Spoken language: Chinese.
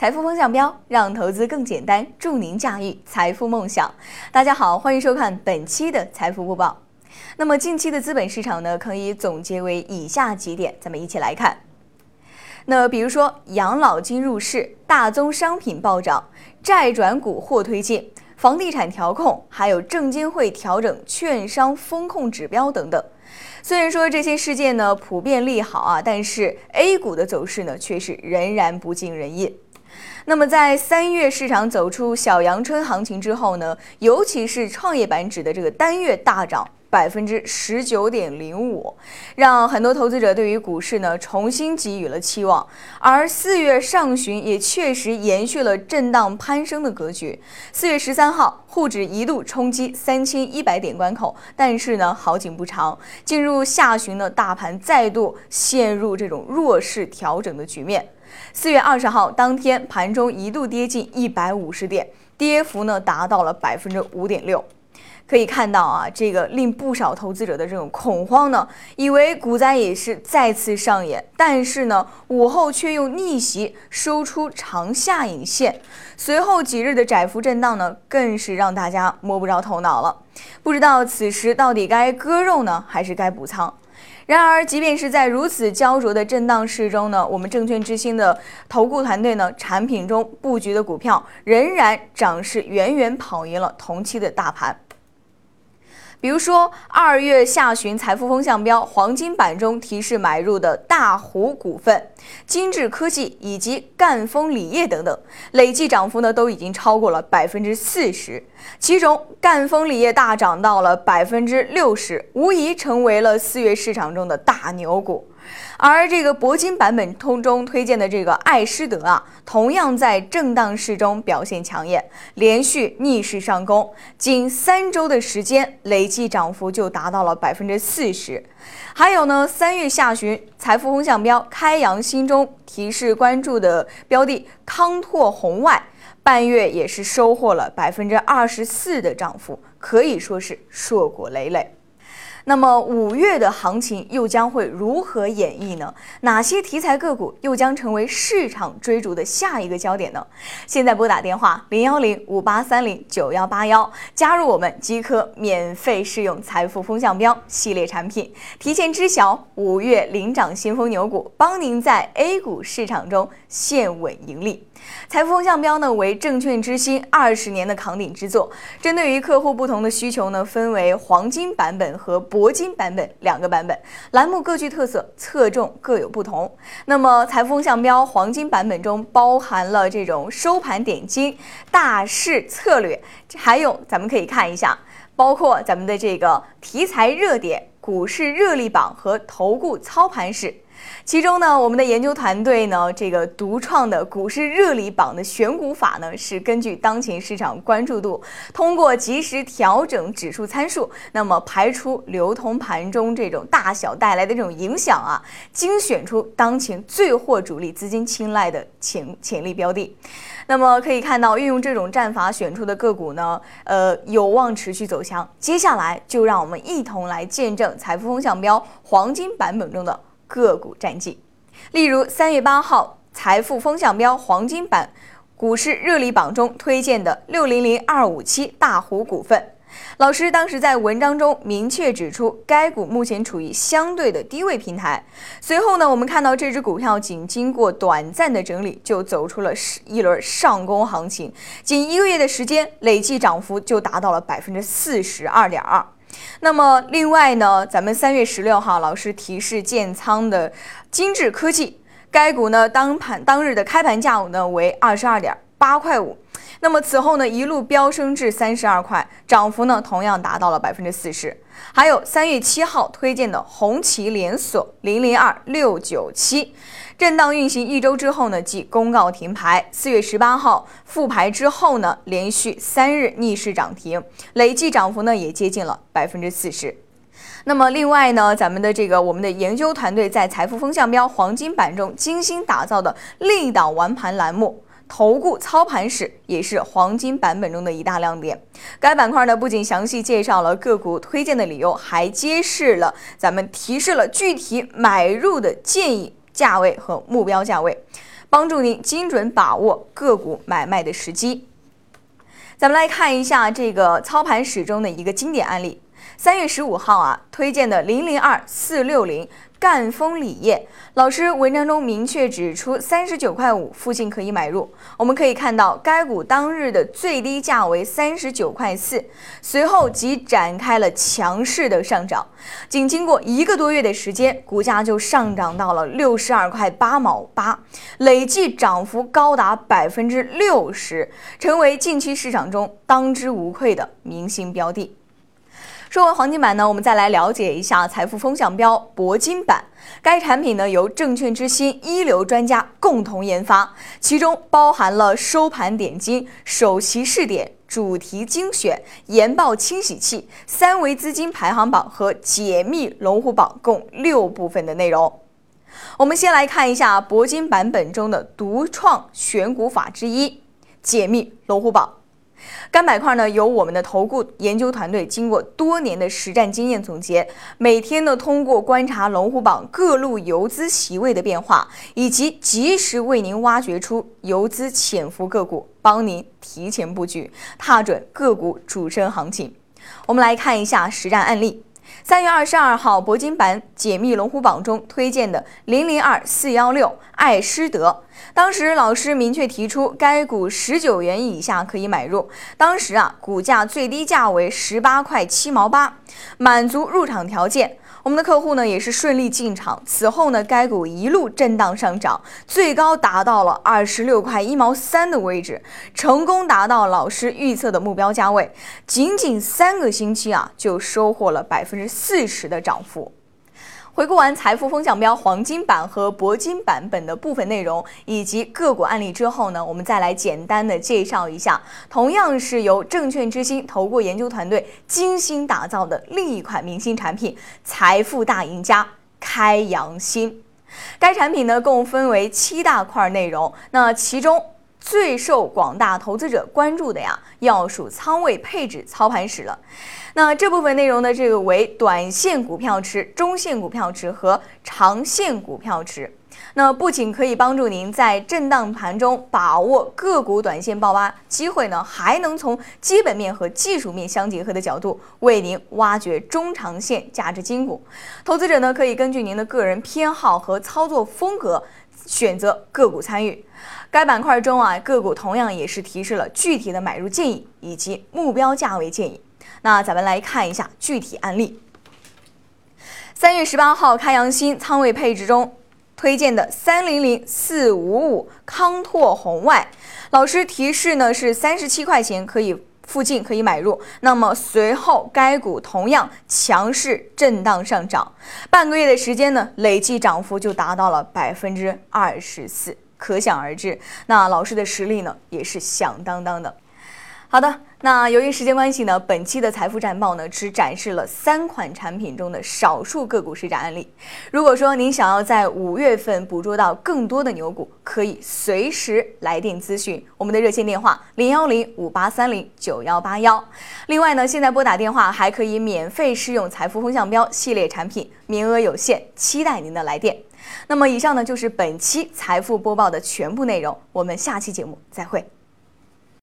财富风向标，让投资更简单，助您驾驭财富梦想。大家好，欢迎收看本期的财富播报。那么近期的资本市场呢，可以总结为以下几点，咱们一起来看。那比如说，养老金入市，大宗商品暴涨，债转股或推进，房地产调控，还有证监会调整券商风控指标等等。虽然说这些事件呢普遍利好啊，但是 A 股的走势呢却是仍然不尽人意。那么在三月市场走出小阳春行情之后呢，尤其是创业板指的这个单月大涨。百分之十九点零五，让很多投资者对于股市呢重新给予了期望。而四月上旬也确实延续了震荡攀升的格局。四月十三号，沪指一度冲击三千一百点关口，但是呢好景不长，进入下旬呢大盘再度陷入这种弱势调整的局面。四月二十号当天，盘中一度跌近一百五十点，跌幅呢达到了百分之五点六。可以看到啊，这个令不少投资者的这种恐慌呢，以为股灾也是再次上演，但是呢，午后却又逆袭收出长下影线，随后几日的窄幅震荡呢，更是让大家摸不着头脑了，不知道此时到底该割肉呢，还是该补仓。然而，即便是在如此焦灼的震荡市中呢，我们证券之星的投顾团队呢，产品中布局的股票仍然涨势远远跑赢了同期的大盘。比如说，二月下旬财富风向标黄金版中提示买入的大湖股份、金智科技以及赣锋锂业等等，累计涨幅呢都已经超过了百分之四十。其中，赣锋锂业大涨到了百分之六十，无疑成为了四月市场中的大牛股。而这个铂金版本通中推荐的这个爱诗德啊，同样在震荡市中表现抢眼，连续逆势上攻，仅三周的时间，累计涨幅就达到了百分之四十。还有呢，三月下旬财富风向标开阳新中提示关注的标的康拓红外，半月也是收获了百分之二十四的涨幅，可以说是硕果累累。那么五月的行情又将会如何演绎呢？哪些题材个股又将成为市场追逐的下一个焦点呢？现在拨打电话零幺零五八三零九幺八幺，加入我们即可免费试用财富风向标系列产品，提前知晓五月领涨先锋牛股，帮您在 A 股市场中现稳盈利。财富风向标呢为证券之星二十年的扛鼎之作，针对于客户不同的需求呢，分为黄金版本和铂金版本两个版本，栏目各具特色，侧重各有不同。那么财富风向标黄金版本中包含了这种收盘点金、大势策略，还有咱们可以看一下，包括咱们的这个题材热点、股市热力榜和投顾操盘式。其中呢，我们的研究团队呢，这个独创的股市热力榜的选股法呢，是根据当前市场关注度，通过及时调整指数参数，那么排除流通盘中这种大小带来的这种影响啊，精选出当前最获主力资金青睐的潜潜力标的。那么可以看到，运用这种战法选出的个股呢，呃，有望持续走强。接下来就让我们一同来见证财富风向标黄金版本中的。个股战绩，例如三月八号财富风向标黄金版股市热力榜中推荐的六零零二五七大湖股份，老师当时在文章中明确指出，该股目前处于相对的低位平台。随后呢，我们看到这只股票仅经过短暂的整理，就走出了一轮上攻行情，仅一个月的时间，累计涨幅就达到了百分之四十二点二。那么另外呢，咱们三月十六号老师提示建仓的精致科技，该股呢当盘当日的开盘价呢为二十二点八块五，那么此后呢一路飙升至三十二块，涨幅呢同样达到了百分之四十。还有三月七号推荐的红旗连锁零零二六九七。震荡运行一周之后呢，即公告停牌。四月十八号复牌之后呢，连续三日逆势涨停，累计涨幅呢也接近了百分之四十。那么另外呢，咱们的这个我们的研究团队在财富风向标黄金版中精心打造的另一档玩盘栏目——投顾操盘史，也是黄金版本中的一大亮点。该板块呢不仅详细介绍了个股推荐的理由，还揭示了咱们提示了具体买入的建议。价位和目标价位，帮助您精准把握个股买卖的时机。咱们来看一下这个操盘史中的一个经典案例。三月十五号啊，推荐的零零二四六零。赣锋锂业老师文章中明确指出，三十九块五附近可以买入。我们可以看到，该股当日的最低价为三十九块四，随后即展开了强势的上涨。仅经过一个多月的时间，股价就上涨到了六十二块八毛八，累计涨幅高达百分之六十，成为近期市场中当之无愧的明星标的。说完黄金版呢，我们再来了解一下财富风向标铂金版。该产品呢由证券之星一流专家共同研发，其中包含了收盘点金、首席试点、主题精选、研报清洗器、三维资金排行榜和解密龙虎榜共六部分的内容。我们先来看一下铂金版本中的独创选股法之一——解密龙虎榜。该板块呢，由我们的投顾研究团队经过多年的实战经验总结，每天呢通过观察龙虎榜各路游资席位的变化，以及及时为您挖掘出游资潜伏个股，帮您提前布局，踏准个股主升行情。我们来看一下实战案例。三月二十二号，铂金版解密龙虎榜中推荐的零零二四幺六爱施德，当时老师明确提出，该股十九元以下可以买入。当时啊，股价最低价为十八块七毛八，满足入场条件。我们的客户呢也是顺利进场，此后呢该股一路震荡上涨，最高达到了二十六块一毛三的位置，成功达到老师预测的目标价位，仅仅三个星期啊就收获了百分之四十的涨幅。回顾完财富风向标黄金版和铂金版本的部分内容以及个股案例之后呢，我们再来简单的介绍一下，同样是由证券之星投顾研究团队精心打造的另一款明星产品——财富大赢家开阳新。该产品呢共分为七大块内容，那其中。最受广大投资者关注的呀，要数仓位配置操盘史了。那这部分内容呢，这个为短线股票池、中线股票池和长线股票池。那不仅可以帮助您在震荡盘中把握个股短线爆发机会呢，还能从基本面和技术面相结合的角度，为您挖掘中长线价值金股。投资者呢，可以根据您的个人偏好和操作风格。选择个股参与，该板块中啊，个股同样也是提示了具体的买入建议以及目标价位建议。那咱们来看一下具体案例。三月十八号，开阳新仓位配置中推荐的三零零四五五康拓红外，老师提示呢是三十七块钱可以。附近可以买入，那么随后该股同样强势震荡上涨，半个月的时间呢，累计涨幅就达到了百分之二十四，可想而知，那老师的实力呢也是响当当的。好的。那由于时间关系呢，本期的财富战报呢只展示了三款产品中的少数个股实战案例。如果说您想要在五月份捕捉到更多的牛股，可以随时来电咨询我们的热线电话零幺零五八三零九幺八幺。另外呢，现在拨打电话还可以免费试用财富风向标系列产品，名额有限，期待您的来电。那么以上呢就是本期财富播报的全部内容，我们下期节目再会。